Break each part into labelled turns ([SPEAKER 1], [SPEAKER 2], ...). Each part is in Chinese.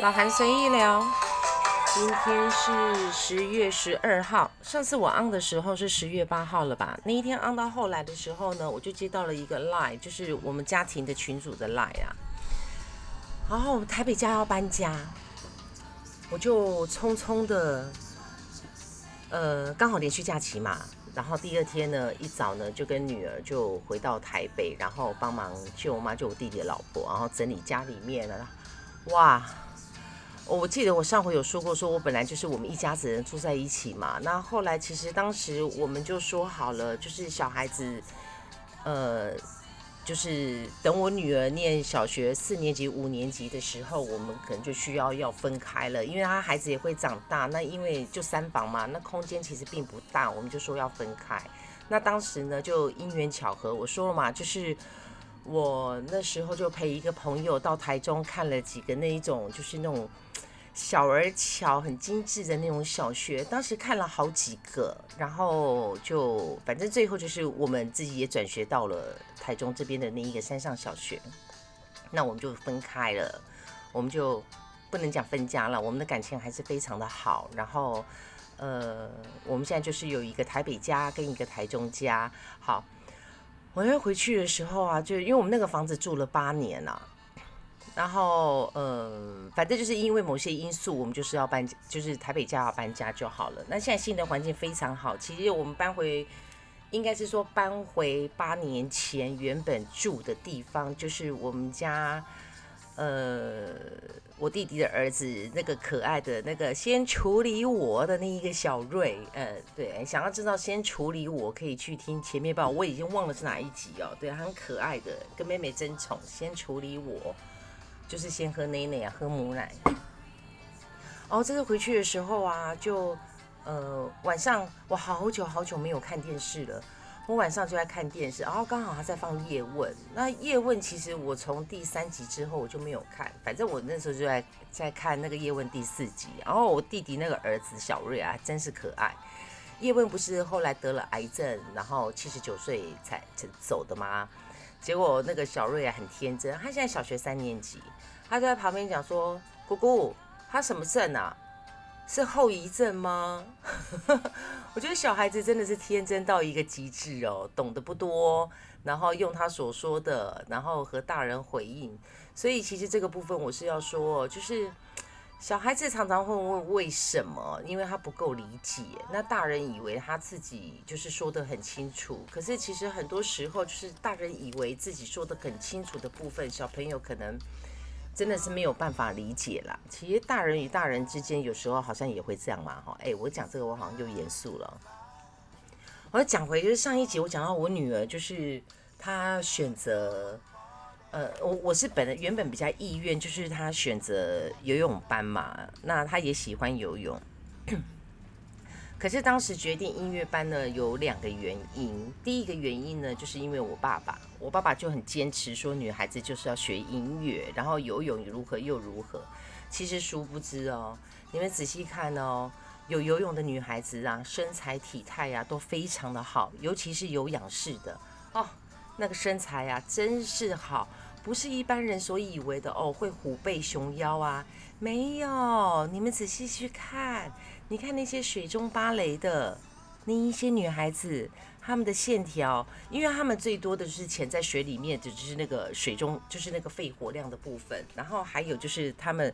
[SPEAKER 1] 老韩随意聊，今天是十月十二号。上次我 on 的时候是十月八号了吧？那一天 on 到后来的时候呢，我就接到了一个 line，就是我们家庭的群主的 line 啊。然后台北家要搬家，我就匆匆的，呃，刚好连续假期嘛。然后第二天呢，一早呢就跟女儿就回到台北，然后帮忙舅妈，就我弟弟的老婆，然后整理家里面了。哇！我记得我上回有说过，说我本来就是我们一家子人住在一起嘛。那后来其实当时我们就说好了，就是小孩子，呃，就是等我女儿念小学四年级、五年级的时候，我们可能就需要要分开了，因为她孩子也会长大。那因为就三房嘛，那空间其实并不大，我们就说要分开。那当时呢，就因缘巧合，我说了嘛，就是。我那时候就陪一个朋友到台中看了几个那一种，就是那种小而巧、很精致的那种小学。当时看了好几个，然后就反正最后就是我们自己也转学到了台中这边的那一个山上小学。那我们就分开了，我们就不能讲分家了。我们的感情还是非常的好。然后，呃，我们现在就是有一个台北家跟一个台中家。好。我要回去的时候啊，就因为我们那个房子住了八年了，然后嗯，反正就是因为某些因素，我们就是要搬，就是台北家要搬家就好了。那现在新的环境非常好，其实我们搬回，应该是说搬回八年前原本住的地方，就是我们家。呃，我弟弟的儿子那个可爱的那个先处理我的那一个小瑞，呃，对，想要知道先处理我可以去听前面吧，我已经忘了是哪一集哦。对，很可爱的，跟妹妹争宠，先处理我，就是先喝奶奶啊，喝母奶。哦，这次回去的时候啊，就呃晚上我好久好久没有看电视了。我晚上就在看电视，然后刚好他在放叶问。那叶问其实我从第三集之后我就没有看，反正我那时候就在在看那个叶问第四集。然后我弟弟那个儿子小瑞啊，真是可爱。叶问不是后来得了癌症，然后七十九岁才走的吗？结果那个小瑞啊很天真，他现在小学三年级，他在旁边讲说：“姑姑，他什么症啊？”是后遗症吗？我觉得小孩子真的是天真到一个极致哦，懂得不多，然后用他所说的，然后和大人回应。所以其实这个部分我是要说，就是小孩子常常会问为什么，因为他不够理解。那大人以为他自己就是说的很清楚，可是其实很多时候就是大人以为自己说的很清楚的部分，小朋友可能。真的是没有办法理解啦。其实大人与大人之间有时候好像也会这样嘛，哈。哎，我讲这个我好像又严肃了。我要讲回就是上一集我讲到我女儿，就是她选择，呃，我我是本来原本比较意愿，就是他选择游泳班嘛，那他也喜欢游泳。可是当时决定音乐班呢，有两个原因。第一个原因呢，就是因为我爸爸，我爸爸就很坚持说，女孩子就是要学音乐，然后游泳如何又如何。其实殊不知哦，你们仔细看哦，有游泳的女孩子啊，身材体态呀都非常的好，尤其是有仰式的哦，那个身材呀真是好，不是一般人所以为的哦，会虎背熊腰啊，没有，你们仔细去看。你看那些水中芭蕾的那一些女孩子，她们的线条，因为她们最多的就是潜在水里面，就就是那个水中，就是那个肺活量的部分。然后还有就是她们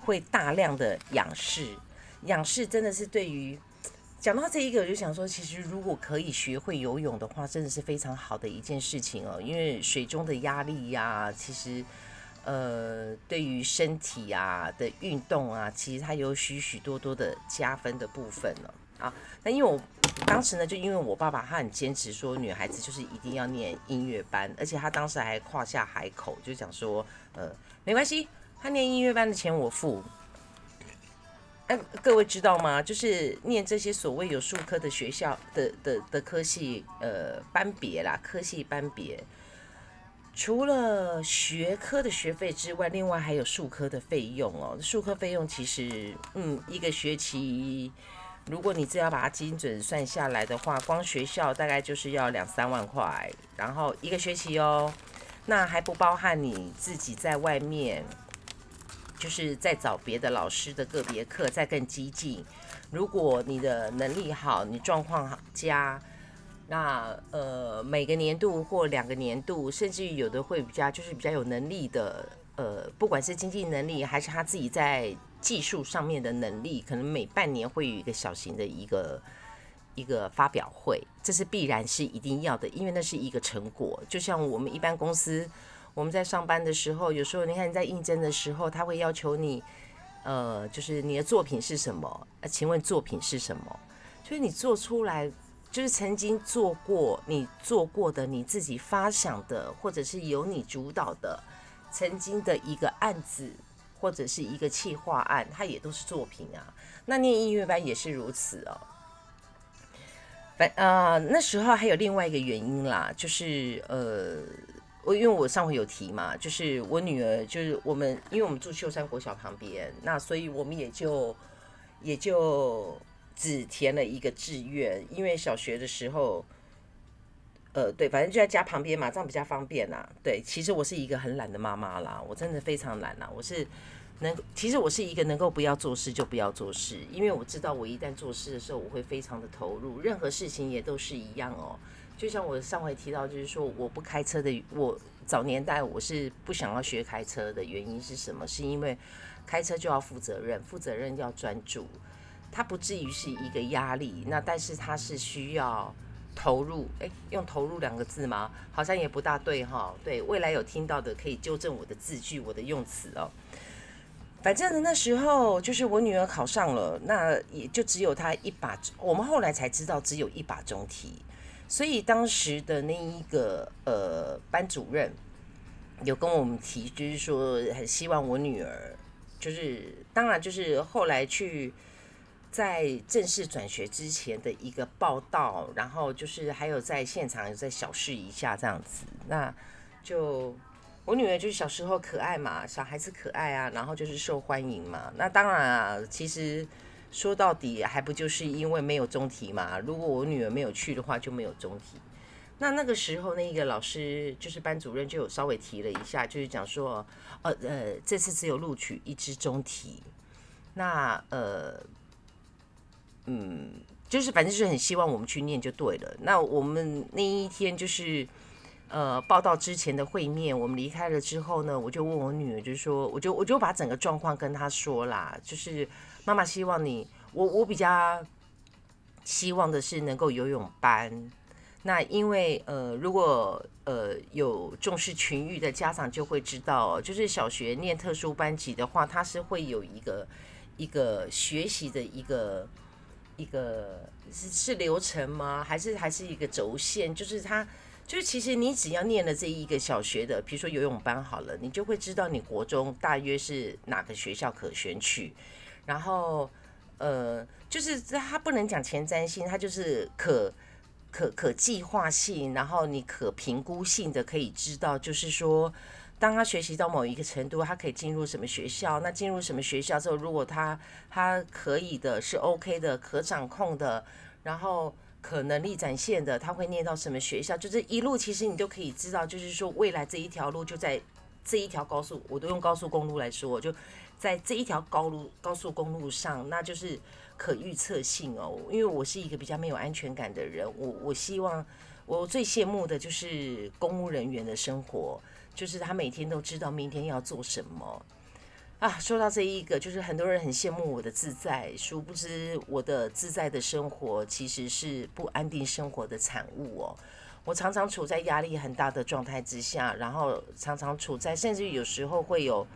[SPEAKER 1] 会大量的仰视，仰视真的是对于讲到这一个，我就想说，其实如果可以学会游泳的话，真的是非常好的一件事情哦。因为水中的压力呀，其实。呃，对于身体啊的运动啊，其实它有许许多多的加分的部分了啊。那因为我当时呢，就因为我爸爸他很坚持说，女孩子就是一定要念音乐班，而且他当时还夸下海口，就讲说，呃，没关系，他念音乐班的钱我付。哎，各位知道吗？就是念这些所谓有数科的学校的的的科系，呃，班别啦，科系班别。除了学科的学费之外，另外还有术科的费用哦。术科费用其实，嗯，一个学期，如果你只要把它精准算下来的话，光学校大概就是要两三万块，然后一个学期哦，那还不包含你自己在外面。就是在找别的老师的个别课，再更激进。如果你的能力好，你状况好佳，那呃每个年度或两个年度，甚至于有的会比较就是比较有能力的，呃，不管是经济能力还是他自己在技术上面的能力，可能每半年会有一个小型的一个一个发表会，这是必然是一定要的，因为那是一个成果。就像我们一般公司，我们在上班的时候，有时候你看你在应征的时候，他会要求你。呃，就是你的作品是什么？请问作品是什么？就是你做出来，就是曾经做过你做过的你自己发想的，或者是由你主导的曾经的一个案子，或者是一个企划案，它也都是作品啊。那念音乐班也是如此哦。反呃那时候还有另外一个原因啦，就是呃。我因为我上回有提嘛，就是我女儿，就是我们，因为我们住秀山国小旁边，那所以我们也就也就只填了一个志愿，因为小学的时候，呃，对，反正就在家旁边嘛，这样比较方便呐。对，其实我是一个很懒的妈妈啦，我真的非常懒啦。我是能，其实我是一个能够不要做事就不要做事，因为我知道我一旦做事的时候，我会非常的投入，任何事情也都是一样哦。就像我上回提到，就是说我不开车的，我早年代我是不想要学开车的原因是什么？是因为开车就要负责任，负责任要专注，它不至于是一个压力，那但是它是需要投入。诶，用投入两个字吗？好像也不大对哈。对未来有听到的可以纠正我的字句，我的用词哦。反正那时候就是我女儿考上了，那也就只有她一把，我们后来才知道只有一把中题。所以当时的那一个呃班主任有跟我们提，就是说很希望我女儿，就是当然就是后来去在正式转学之前的一个报道，然后就是还有在现场再小试一下这样子。那就我女儿就是小时候可爱嘛，小孩子可爱啊，然后就是受欢迎嘛。那当然啊，其实。说到底还不就是因为没有中题嘛？如果我女儿没有去的话，就没有中题。那那个时候，那个老师就是班主任就有稍微提了一下，就是讲说，呃呃，这次只有录取一支中题。那呃，嗯，就是反正就是很希望我们去念就对了。那我们那一天就是呃报道之前的会面，我们离开了之后呢，我就问我女儿，就是说，我就我就把整个状况跟她说啦，就是。妈妈希望你，我我比较希望的是能够游泳班。那因为呃，如果呃有重视群育的家长就会知道，就是小学念特殊班级的话，它是会有一个一个学习的一个一个是是流程吗？还是还是一个轴线？就是它就是其实你只要念了这一个小学的，比如说游泳班好了，你就会知道你国中大约是哪个学校可选取。然后，呃，就是它不能讲前瞻性，它就是可可可计划性，然后你可评估性的可以知道，就是说，当他学习到某一个程度，他可以进入什么学校？那进入什么学校之后，如果他他可以的是 OK 的，可掌控的，然后可能力展现的，他会念到什么学校？就是一路其实你都可以知道，就是说未来这一条路就在这一条高速，我都用高速公路来说，就。在这一条高路高速公路上，那就是可预测性哦。因为我是一个比较没有安全感的人，我我希望我最羡慕的就是公务人员的生活，就是他每天都知道明天要做什么啊。说到这一个，就是很多人很羡慕我的自在，殊不知我的自在的生活其实是不安定生活的产物哦。我常常处在压力很大的状态之下，然后常常处在，甚至有时候会有。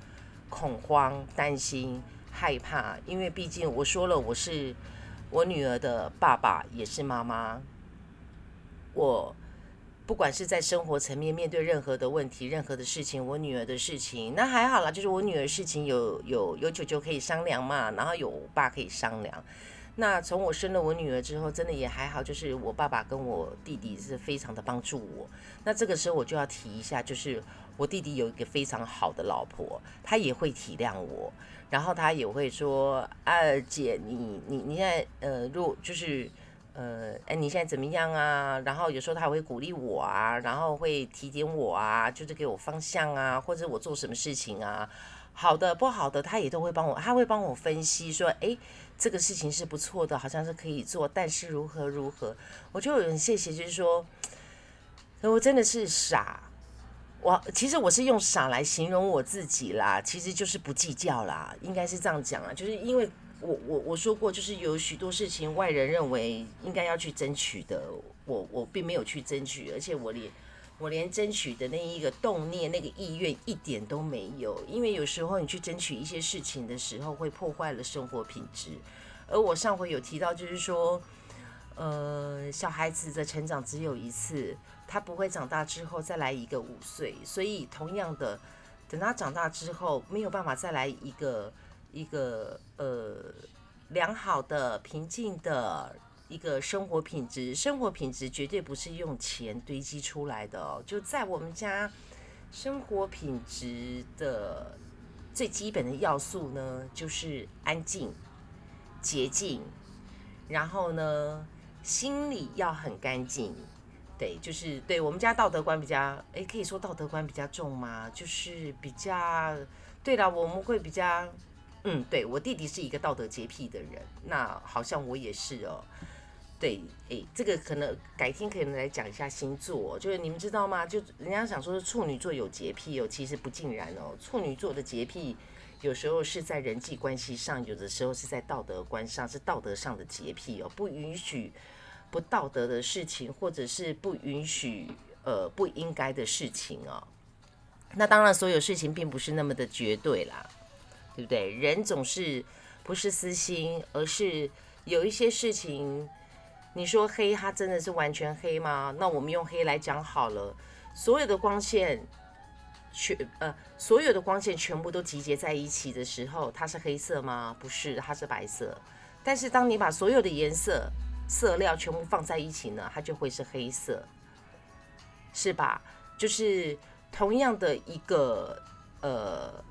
[SPEAKER 1] 恐慌、担心、害怕，因为毕竟我说了，我是我女儿的爸爸，也是妈妈。我不管是在生活层面面对任何的问题、任何的事情，我女儿的事情，那还好啦，就是我女儿事情有有有舅舅可以商量嘛，然后有我爸可以商量。那从我生了我女儿之后，真的也还好，就是我爸爸跟我弟弟是非常的帮助我。那这个时候我就要提一下，就是我弟弟有一个非常好的老婆，他也会体谅我，然后他也会说：“啊，姐，你你你现在呃，如就是呃，哎，你现在怎么样啊？”然后有时候他还会鼓励我啊，然后会提点我啊，就是给我方向啊，或者我做什么事情啊。好的不好的，他也都会帮我，他会帮我分析说，哎，这个事情是不错的，好像是可以做，但是如何如何，我就很谢谢，就是说，我真的是傻，我其实我是用傻来形容我自己啦，其实就是不计较啦，应该是这样讲啊，就是因为。我我我说过，就是有许多事情外人认为应该要去争取的，我我并没有去争取，而且我连我连争取的那一个动念、那个意愿一点都没有。因为有时候你去争取一些事情的时候，会破坏了生活品质。而我上回有提到，就是说，呃，小孩子的成长只有一次，他不会长大之后再来一个五岁，所以同样的，等他长大之后，没有办法再来一个。一个呃良好的、平静的一个生活品质，生活品质绝对不是用钱堆积出来的哦。就在我们家，生活品质的最基本的要素呢，就是安静、洁净，然后呢，心里要很干净。对，就是对我们家道德观比较，诶，可以说道德观比较重吗？就是比较，对了，我们会比较。嗯，对我弟弟是一个道德洁癖的人，那好像我也是哦。对，诶，这个可能改天可以来讲一下星座，就是你们知道吗？就人家想说处女座有洁癖哦，其实不尽然哦。处女座的洁癖有时候是在人际关系上，有的时候是在道德观上，是道德上的洁癖哦，不允许不道德的事情，或者是不允许呃不应该的事情哦。那当然，所有事情并不是那么的绝对啦。对不对？人总是不是私心，而是有一些事情。你说黑，它真的是完全黑吗？那我们用黑来讲好了。所有的光线全呃，所有的光线全部都集结在一起的时候，它是黑色吗？不是，它是白色。但是当你把所有的颜色色料全部放在一起呢，它就会是黑色，是吧？就是同样的一个呃。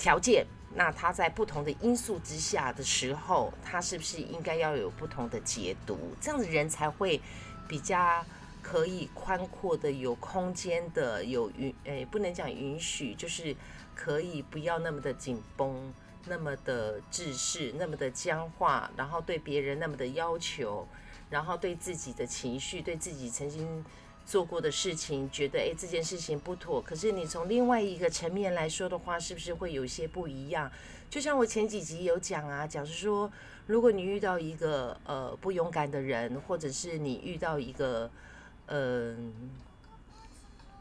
[SPEAKER 1] 条件，那它在不同的因素之下的时候，它是不是应该要有不同的解读？这样子人才会比较可以宽阔的、有空间的、有允诶，不能讲允许，就是可以不要那么的紧绷、那么的制式、那么的僵化，然后对别人那么的要求，然后对自己的情绪、对自己曾经。做过的事情，觉得诶这件事情不妥，可是你从另外一个层面来说的话，是不是会有些不一样？就像我前几集有讲啊，假如说，如果你遇到一个呃不勇敢的人，或者是你遇到一个嗯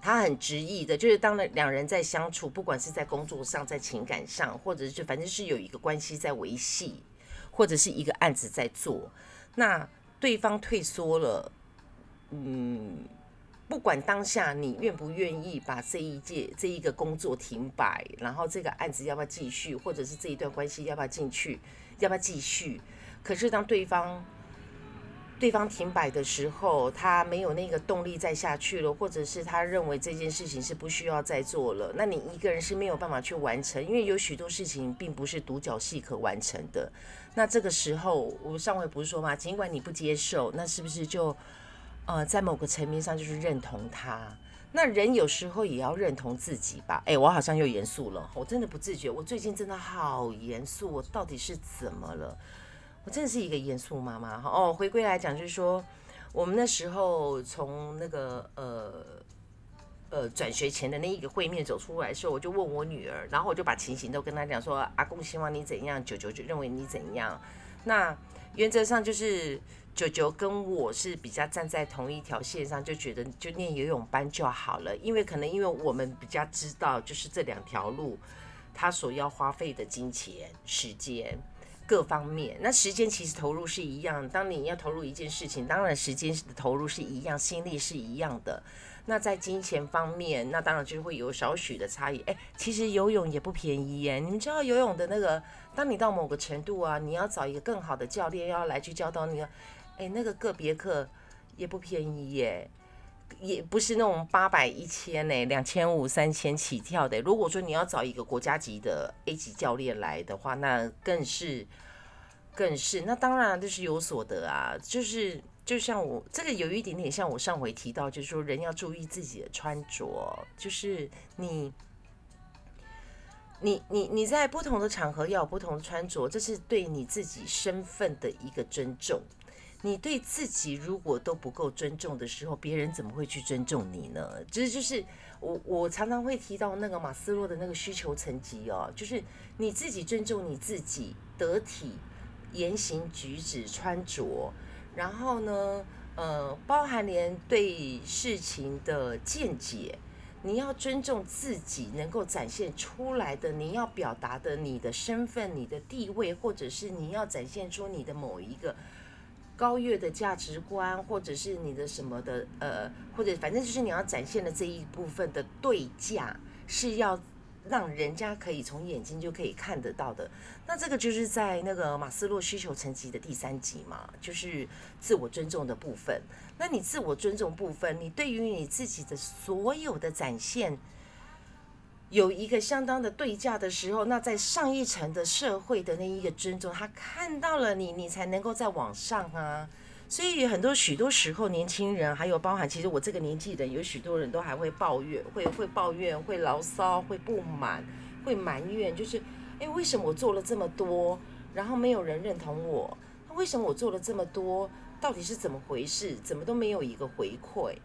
[SPEAKER 1] 他很执意的，就是当了两人在相处，不管是在工作上，在情感上，或者是反正是有一个关系在维系，或者是一个案子在做，那对方退缩了，嗯。不管当下你愿不愿意把这一届这一个工作停摆，然后这个案子要不要继续，或者是这一段关系要不要进去，要不要继续？可是当对方对方停摆的时候，他没有那个动力再下去了，或者是他认为这件事情是不需要再做了，那你一个人是没有办法去完成，因为有许多事情并不是独角戏可完成的。那这个时候，我上回不是说吗？尽管你不接受，那是不是就？呃，在某个层面上就是认同他。那人有时候也要认同自己吧。哎，我好像又严肃了，我真的不自觉。我最近真的好严肃，我到底是怎么了？我真的是一个严肃妈妈哈。哦，回归来讲，就是说，我们那时候从那个呃呃转学前的那一个会面走出来的时候，我就问我女儿，然后我就把情形都跟她讲说：阿公希望你怎样，九九就认为你怎样。那原则上就是。九九跟我是比较站在同一条线上，就觉得就念游泳班就好了，因为可能因为我们比较知道，就是这两条路，他所要花费的金钱、时间各方面。那时间其实投入是一样，当你要投入一件事情，当然时间的投入是一样，心力是一样的。那在金钱方面，那当然就会有少许的差异。哎，其实游泳也不便宜耶，你们知道游泳的那个，当你到某个程度啊，你要找一个更好的教练要来去教导你。哎，那个个别课也不便宜耶，也不是那种八百一千呢，两千五三千起跳的。如果说你要找一个国家级的 A 级教练来的话，那更是更是。那当然就是有所得啊，就是就像我这个有一点点像我上回提到，就是说人要注意自己的穿着，就是你你你你在不同的场合要有不同的穿着，这是对你自己身份的一个尊重。你对自己如果都不够尊重的时候，别人怎么会去尊重你呢？这就是我我常常会提到那个马斯洛的那个需求层级哦，就是你自己尊重你自己，得体言行举止穿着，然后呢，呃，包含连对事情的见解，你要尊重自己能够展现出来的，你要表达的你的身份、你的地位，或者是你要展现出你的某一个。高越的价值观，或者是你的什么的，呃，或者反正就是你要展现的这一部分的对价，是要让人家可以从眼睛就可以看得到的。那这个就是在那个马斯洛需求层级的第三级嘛，就是自我尊重的部分。那你自我尊重部分，你对于你自己的所有的展现。有一个相当的对价的时候，那在上一层的社会的那一个尊重，他看到了你，你才能够再往上啊。所以很多许多时候，年轻人还有包含，其实我这个年纪的，有许多人都还会抱怨，会会抱怨，会牢骚，会不满，会埋怨，就是哎，为什么我做了这么多，然后没有人认同我？那为什么我做了这么多，到底是怎么回事？怎么都没有一个回馈？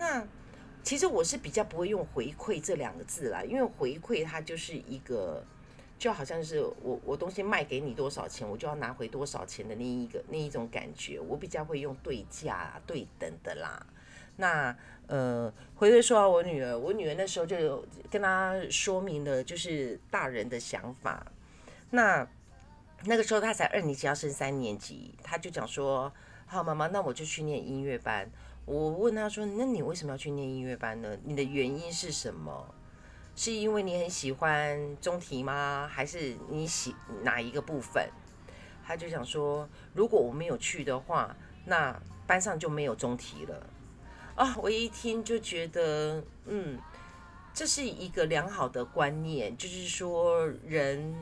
[SPEAKER 1] 那？其实我是比较不会用回馈这两个字啦，因为回馈它就是一个，就好像是我我东西卖给你多少钱，我就要拿回多少钱的那一个那一种感觉。我比较会用对价对等的啦。那呃，回头说到我女儿，我女儿那时候就跟她说明了就是大人的想法。那那个时候她才二年级要升三年级，她就讲说：“好，妈妈，那我就去念音乐班。”我问他说：“那你为什么要去念音乐班呢？你的原因是什么？是因为你很喜欢中提吗？还是你喜哪一个部分？”他就想说：“如果我没有去的话，那班上就没有中提了。”啊，我一听就觉得，嗯，这是一个良好的观念，就是说人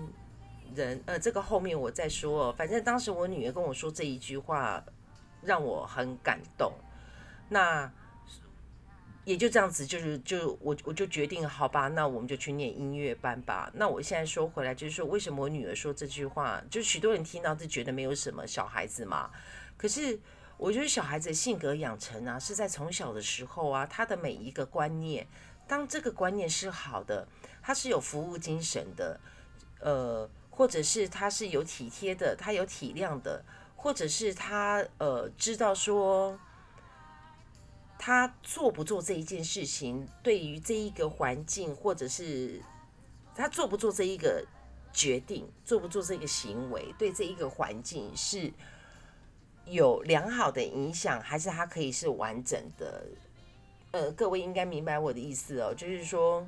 [SPEAKER 1] 人呃，这个后面我再说。反正当时我女儿跟我说这一句话，让我很感动。那也就这样子，就是就我我就决定好吧，那我们就去念音乐班吧。那我现在说回来，就是说为什么我女儿说这句话，就许多人听到是觉得没有什么小孩子嘛。可是我觉得小孩子的性格养成啊，是在从小的时候啊，他的每一个观念，当这个观念是好的，他是有服务精神的，呃，或者是他是有体贴的，他有体谅的，或者是他呃知道说。他做不做这一件事情，对于这一个环境，或者是他做不做这一个决定，做不做这个行为，对这一个环境是有良好的影响，还是他可以是完整的？呃，各位应该明白我的意思哦，就是说，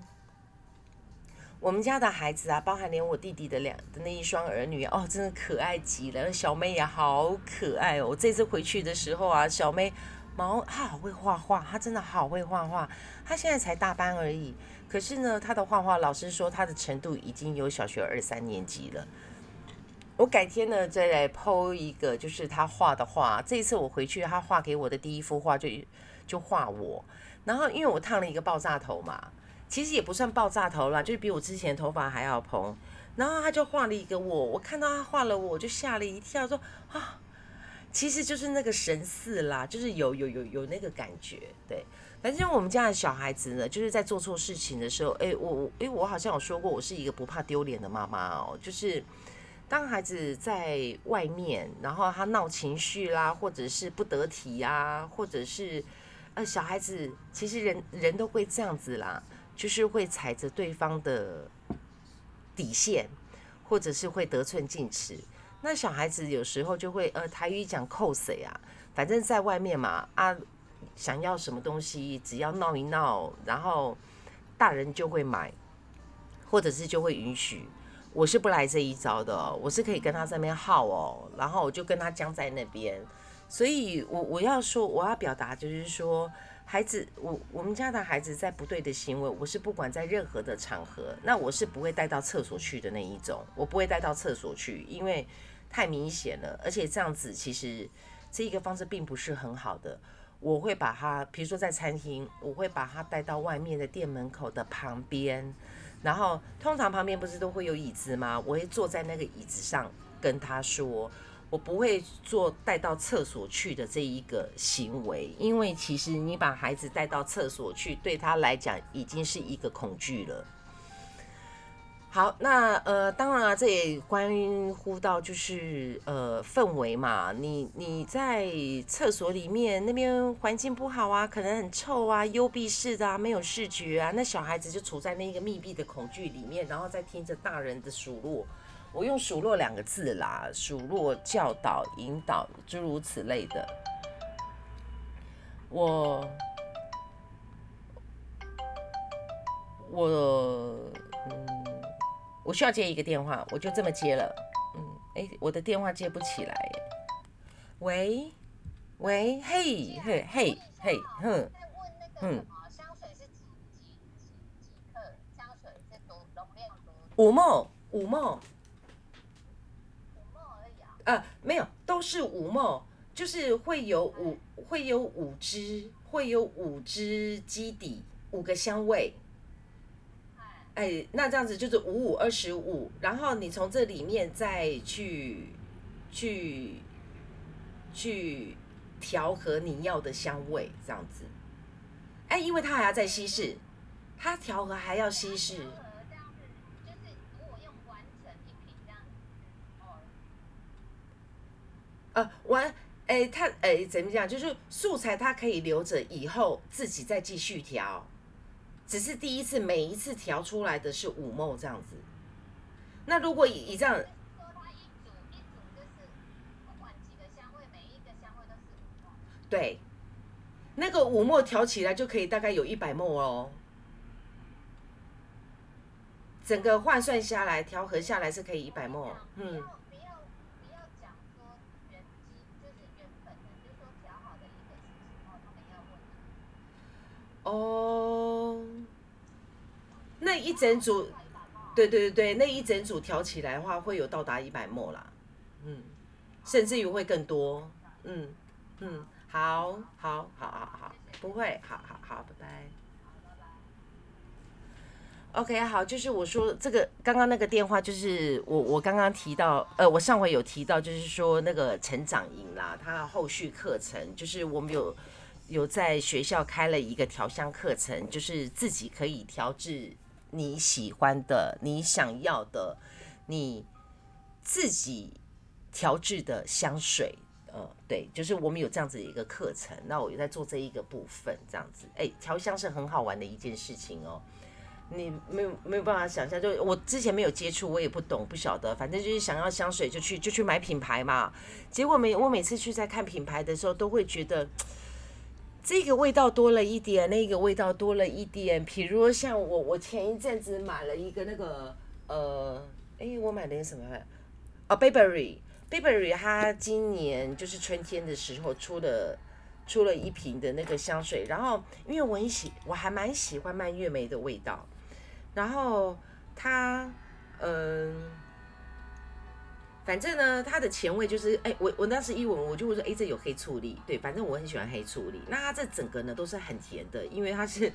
[SPEAKER 1] 我们家的孩子啊，包含连我弟弟的两的那一双儿女哦，真的可爱极了。小妹也好可爱哦，我这次回去的时候啊，小妹。毛他好会画画，他真的好会画画。他现在才大班而已，可是呢，他的画画老师说他的程度已经有小学二三年级了。我改天呢再来剖一个，就是他画的画。这一次我回去，他画给我的第一幅画就就画我。然后因为我烫了一个爆炸头嘛，其实也不算爆炸头啦，就是比我之前头发还要蓬。然后他就画了一个我，我看到他画了我，就吓了一跳，说啊。其实就是那个神似啦，就是有有有有那个感觉，对。反正我们家的小孩子呢，就是在做错事情的时候，哎，我我哎，我好像有说过，我是一个不怕丢脸的妈妈哦。就是当孩子在外面，然后他闹情绪啦，或者是不得体呀，或者是呃，小孩子其实人人都会这样子啦，就是会踩着对方的底线，或者是会得寸进尺。那小孩子有时候就会呃台语讲扣谁啊，反正在外面嘛啊，想要什么东西只要闹一闹，然后大人就会买，或者是就会允许。我是不来这一招的，我是可以跟他在那边耗哦，然后我就跟他僵在那边。所以我我要说我要表达就是说，孩子我我们家的孩子在不对的行为，我是不管在任何的场合，那我是不会带到厕所去的那一种，我不会带到厕所去，因为。太明显了，而且这样子其实这一个方式并不是很好的。我会把他，比如说在餐厅，我会把他带到外面的店门口的旁边，然后通常旁边不是都会有椅子吗？我会坐在那个椅子上跟他说，我不会做带到厕所去的这一个行为，因为其实你把孩子带到厕所去，对他来讲已经是一个恐惧了。好，那呃，当然啊，这也关乎到就是呃氛围嘛。你你在厕所里面那边环境不好啊，可能很臭啊，幽闭式的啊，没有视觉啊，那小孩子就处在那个密闭的恐惧里面，然后再听着大人的数落。我用数落两个字啦，数落、教导、引导，诸如此类的。我我嗯。我需要接一个电话，我就这么接了。嗯，哎，我的电话接不起来。喂，喂，嘿，嘿，嘿，嘿，哼，嗯。五梦，五梦。啊。没有，都是五梦，就是会有五，会有五支，会有五支基底，五个香味。哎，那这样子就是五五二十五，然后你从这里面再去去去调和你要的香味，这样子。哎，因为它还要再稀释，它调和还要稀释。呃，完，哎，他哎怎么讲？就是素材它可以留着，以后自己再继续调。只是第一次，每一次调出来的是五梦这样子。那如果以以这样，对，那个五墨调起来就可以大概有一百墨哦。整个换算下来，调和下来是可以一百墨，嗯。哦，那一整组，对对对，那一整组调起来的话，会有到达一百墨啦，嗯，甚至于会更多，嗯嗯，好好好好好，不会，好好好，拜拜。OK，好，就是我说这个刚刚那个电话，就是我我刚刚提到，呃，我上回有提到，就是说那个成长营啦，它后续课程，就是我们有。有在学校开了一个调香课程，就是自己可以调制你喜欢的、你想要的、你自己调制的香水。呃，对，就是我们有这样子的一个课程。那我在做这一个部分，这样子，哎，调香是很好玩的一件事情哦。你没有没有办法想象，就我之前没有接触，我也不懂，不晓得。反正就是想要香水就去就去买品牌嘛。结果每我每次去在看品牌的时候，都会觉得。这个味道多了一点，那个味道多了一点。比如像我，我前一阵子买了一个那个，呃，哎，我买的什么？哦，Burberry，Burberry，它今年就是春天的时候出了出了一瓶的那个香水。然后，因为我很喜，我还蛮喜欢蔓越莓的味道。然后它，嗯。反正呢，它的前味就是，哎，我我当时一闻，我就会说，哎，这有黑醋栗，对，反正我很喜欢黑醋栗。那它这整个呢都是很甜的，因为它是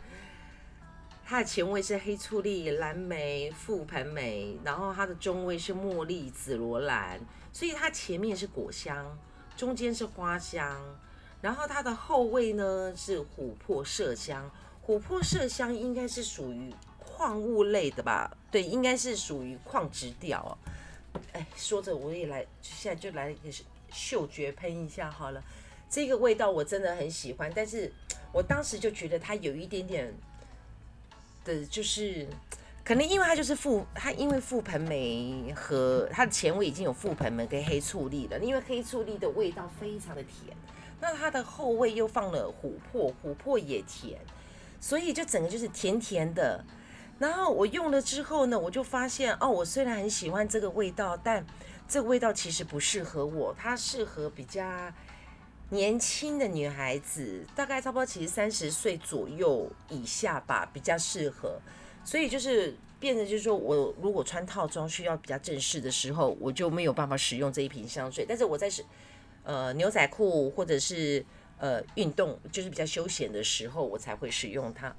[SPEAKER 1] 它的前味是黑醋栗、蓝莓、覆盆莓，然后它的中味是茉莉、紫罗兰，所以它前面是果香，中间是花香，然后它的后味呢是琥珀麝香，琥珀麝香应该是属于矿物类的吧？对，应该是属于矿质调。哎，说着我也来，现在就来一个嗅觉喷一下好了。这个味道我真的很喜欢，但是我当时就觉得它有一点点的，就是可能因为它就是覆它因为覆盆梅和它的前味已经有覆盆梅跟黑醋栗了，因为黑醋栗的味道非常的甜，那它的后味又放了琥珀，琥珀也甜，所以就整个就是甜甜的。然后我用了之后呢，我就发现哦，我虽然很喜欢这个味道，但这个味道其实不适合我，它适合比较年轻的女孩子，大概差不多其实三十岁左右以下吧，比较适合。所以就是变得就是说我如果穿套装需要比较正式的时候，我就没有办法使用这一瓶香水。但是我在是呃牛仔裤或者是呃运动就是比较休闲的时候，我才会使用它。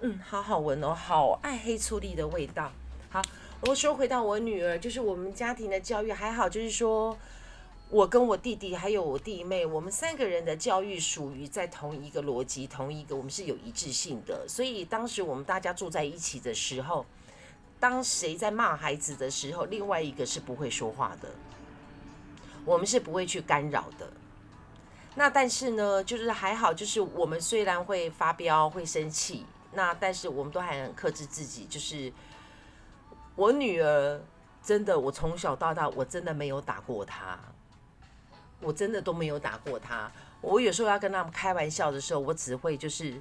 [SPEAKER 1] 嗯，好好闻哦，好爱黑醋栗的味道。好，我说回到我女儿，就是我们家庭的教育还好，就是说我跟我弟弟还有我弟妹，我们三个人的教育属于在同一个逻辑，同一个我们是有一致性的。所以当时我们大家住在一起的时候，当谁在骂孩子的时候，另外一个是不会说话的，我们是不会去干扰的。那但是呢，就是还好，就是我们虽然会发飙、会生气。那但是我们都还很克制自己，就是我女儿真的，我从小到大我真的没有打过她，我真的都没有打过她。我有时候要跟他们开玩笑的时候，我只会就是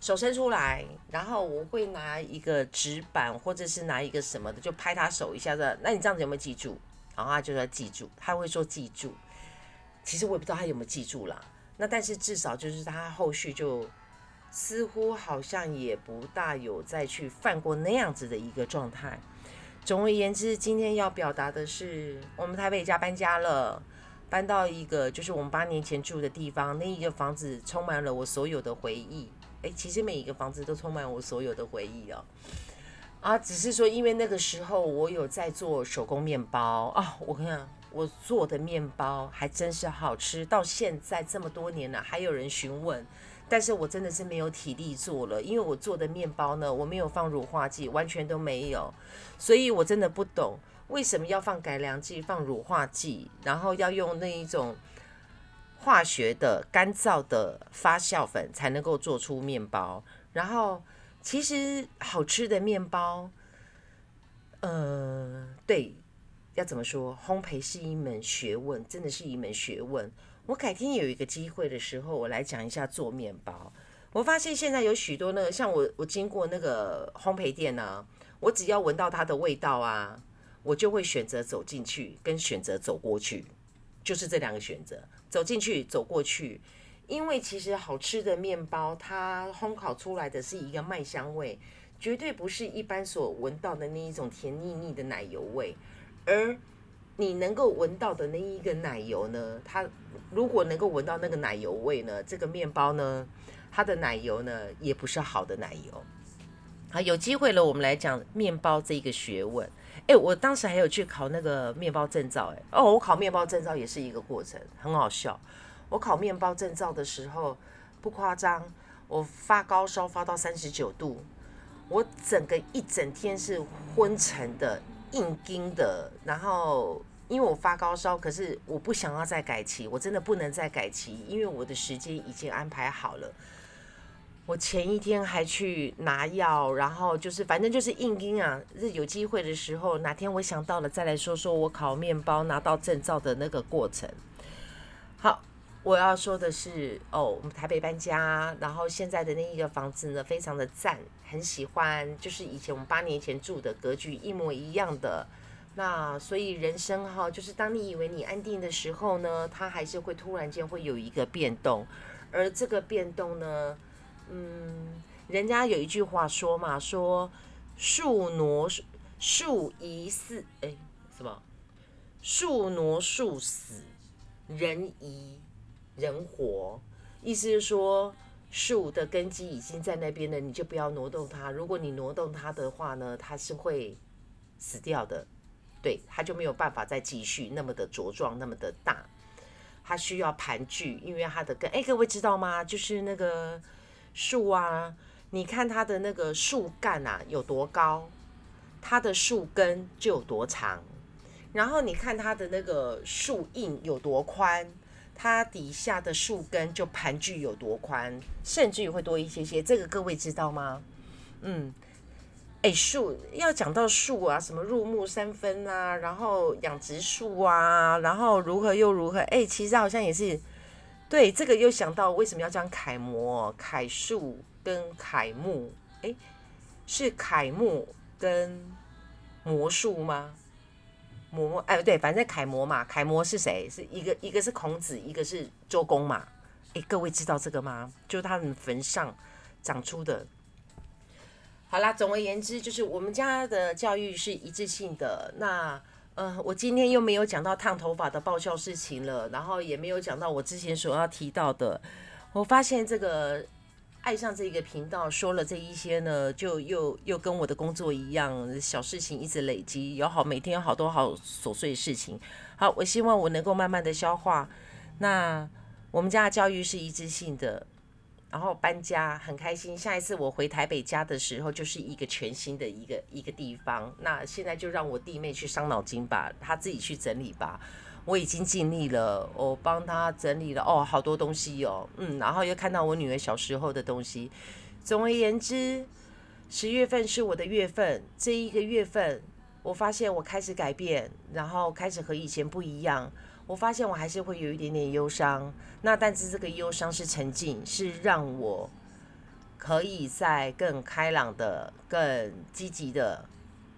[SPEAKER 1] 手伸出来，然后我会拿一个纸板或者是拿一个什么的，就拍他手一下子。那你这样子有没有记住？然后他就说记住，他会说记住。其实我也不知道他有没有记住啦。那但是至少就是他后续就。似乎好像也不大有再去犯过那样子的一个状态。总而言之，今天要表达的是，我们台北家搬家了，搬到一个就是我们八年前住的地方。那一个房子充满了我所有的回忆。诶，其实每一个房子都充满我所有的回忆哦。啊，只是说因为那个时候我有在做手工面包啊，我看我做的面包还真是好吃，到现在这么多年了，还有人询问。但是我真的是没有体力做了，因为我做的面包呢，我没有放乳化剂，完全都没有，所以我真的不懂为什么要放改良剂、放乳化剂，然后要用那一种化学的干燥的发酵粉才能够做出面包。然后其实好吃的面包，呃，对，要怎么说？烘焙是一门学问，真的是一门学问。我改天有一个机会的时候，我来讲一下做面包。我发现现在有许多那个，像我我经过那个烘焙店呢，我只要闻到它的味道啊，我就会选择走进去，跟选择走过去，就是这两个选择，走进去，走过去。因为其实好吃的面包，它烘烤出来的是一个麦香味，绝对不是一般所闻到的那一种甜腻腻的奶油味，而。你能够闻到的那一个奶油呢？它如果能够闻到那个奶油味呢，这个面包呢，它的奶油呢也不是好的奶油。好，有机会了，我们来讲面包这一个学问。哎，我当时还有去考那个面包证照，哎，哦，我考面包证照也是一个过程，很好笑。我考面包证照的时候，不夸张，我发高烧发到三十九度，我整个一整天是昏沉的。硬盯的，然后因为我发高烧，可是我不想要再改期，我真的不能再改期，因为我的时间已经安排好了。我前一天还去拿药，然后就是反正就是硬盯啊。是有机会的时候，哪天我想到了再来说说我烤面包拿到证照的那个过程。好。我要说的是，哦，我们台北搬家，然后现在的那一个房子呢，非常的赞，很喜欢，就是以前我们八年前住的格局一模一样的。那所以人生哈，就是当你以为你安定的时候呢，它还是会突然间会有一个变动，而这个变动呢，嗯，人家有一句话说嘛，说树挪树移死，哎，什么？树挪树死，人移。人活，意思是说树的根基已经在那边了，你就不要挪动它。如果你挪动它的话呢，它是会死掉的，对，它就没有办法再继续那么的茁壮，那么的大。它需要盘踞，因为它的根，哎，各位知道吗？就是那个树啊，你看它的那个树干啊有多高，它的树根就有多长，然后你看它的那个树印有多宽。它底下的树根就盘踞有多宽，甚至于会多一些些，这个各位知道吗？嗯，哎，树要讲到树啊，什么入木三分啊，然后养殖树啊，然后如何又如何？哎，其实好像也是，对，这个又想到为什么要讲楷模、楷树跟楷木？哎，是楷木跟魔术吗？模哎对，反正楷模嘛，楷模是谁？是一个一个是孔子，一个是周公嘛。哎，各位知道这个吗？就是他们坟上长出的。好啦，总而言之，就是我们家的教育是一致性的。那呃，我今天又没有讲到烫头发的爆笑事情了，然后也没有讲到我之前所要提到的。我发现这个爱上这个频道，说了这一些呢，就又又跟我的工作一样，小事情一直累积，有好每天有好多好琐碎的事情。好，我希望我能够慢慢的消化。那我们家的教育是一致性的。然后搬家很开心，下一次我回台北家的时候，就是一个全新的一个一个地方。那现在就让我弟妹去伤脑筋吧，她自己去整理吧。我已经尽力了，我帮她整理了哦，好多东西哦，嗯，然后又看到我女儿小时候的东西。总而言之，十月份是我的月份，这一个月份，我发现我开始改变，然后开始和以前不一样。我发现我还是会有一点点忧伤，那但是这个忧伤是沉静，是让我可以在更开朗的、更积极的、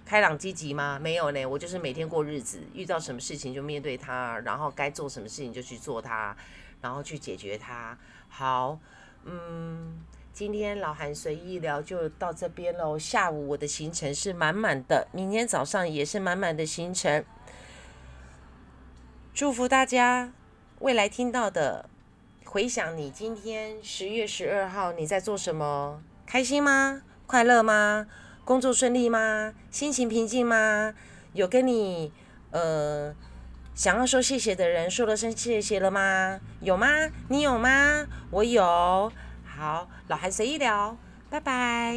[SPEAKER 1] 开朗积极吗？没有呢，我就是每天过日子，遇到什么事情就面对它，然后该做什么事情就去做它，然后去解决它。好，嗯，今天老韩随意聊就到这边喽。下午我的行程是满满的，明天早上也是满满的行程。祝福大家未来听到的，回想你今天十月十二号你在做什么？开心吗？快乐吗？工作顺利吗？心情平静吗？有跟你呃想要说谢谢的人说了声谢谢了吗？有吗？你有吗？我有。好，老韩随意聊，拜拜。